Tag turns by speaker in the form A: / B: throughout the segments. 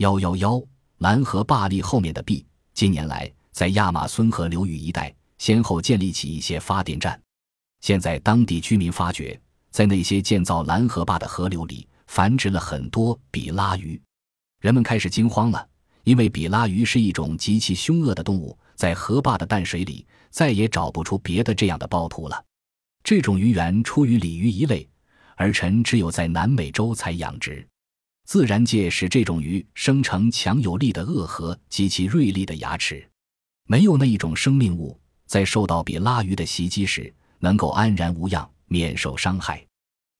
A: 幺幺幺，蓝河坝砾后面的壁，近年来在亚马孙河流域一带先后建立起一些发电站。现在当地居民发觉，在那些建造蓝河坝的河流里繁殖了很多比拉鱼，人们开始惊慌了，因为比拉鱼是一种极其凶恶的动物，在河坝的淡水里再也找不出别的这样的暴徒了。这种鱼源出于鲤鱼一类，而臣只有在南美洲才养殖。自然界使这种鱼生成强有力的腭核及其锐利的牙齿，没有那一种生命物在受到比拉鱼的袭击时能够安然无恙，免受伤害。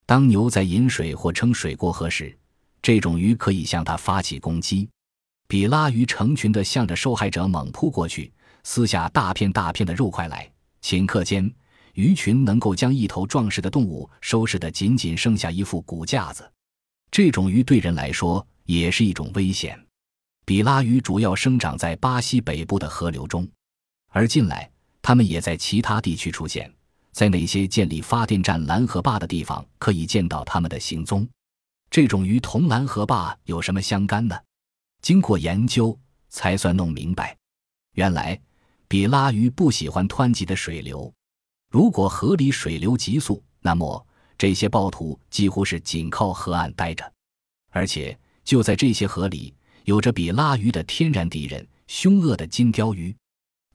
A: 当牛在饮水或称水过河时，这种鱼可以向它发起攻击。比拉鱼成群地向着受害者猛扑过去，撕下大片大片的肉块来。顷刻间，鱼群能够将一头壮实的动物收拾得仅仅剩下一副骨架子。这种鱼对人来说也是一种危险。比拉鱼主要生长在巴西北部的河流中，而近来它们也在其他地区出现，在那些建立发电站拦河坝的地方可以见到它们的行踪。这种鱼同拦河坝有什么相干呢？经过研究才算弄明白，原来比拉鱼不喜欢湍急的水流，如果河里水流急速，那么。这些暴徒几乎是紧靠河岸待着，而且就在这些河里，有着比拉鱼的天然敌人——凶恶的金鲷鱼。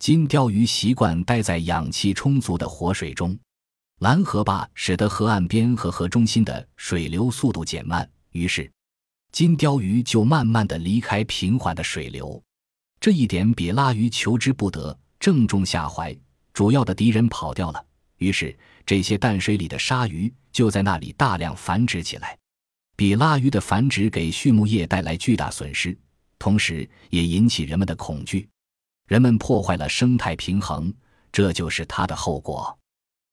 A: 金鲷鱼习惯待在氧气充足的活水中。蓝河坝使得河岸边和河中心的水流速度减慢，于是金鲷鱼就慢慢的离开平缓的水流。这一点比拉鱼求之不得，正中下怀。主要的敌人跑掉了，于是这些淡水里的鲨鱼。就在那里大量繁殖起来，比拉鱼的繁殖给畜牧业带来巨大损失，同时也引起人们的恐惧。人们破坏了生态平衡，这就是它的后果。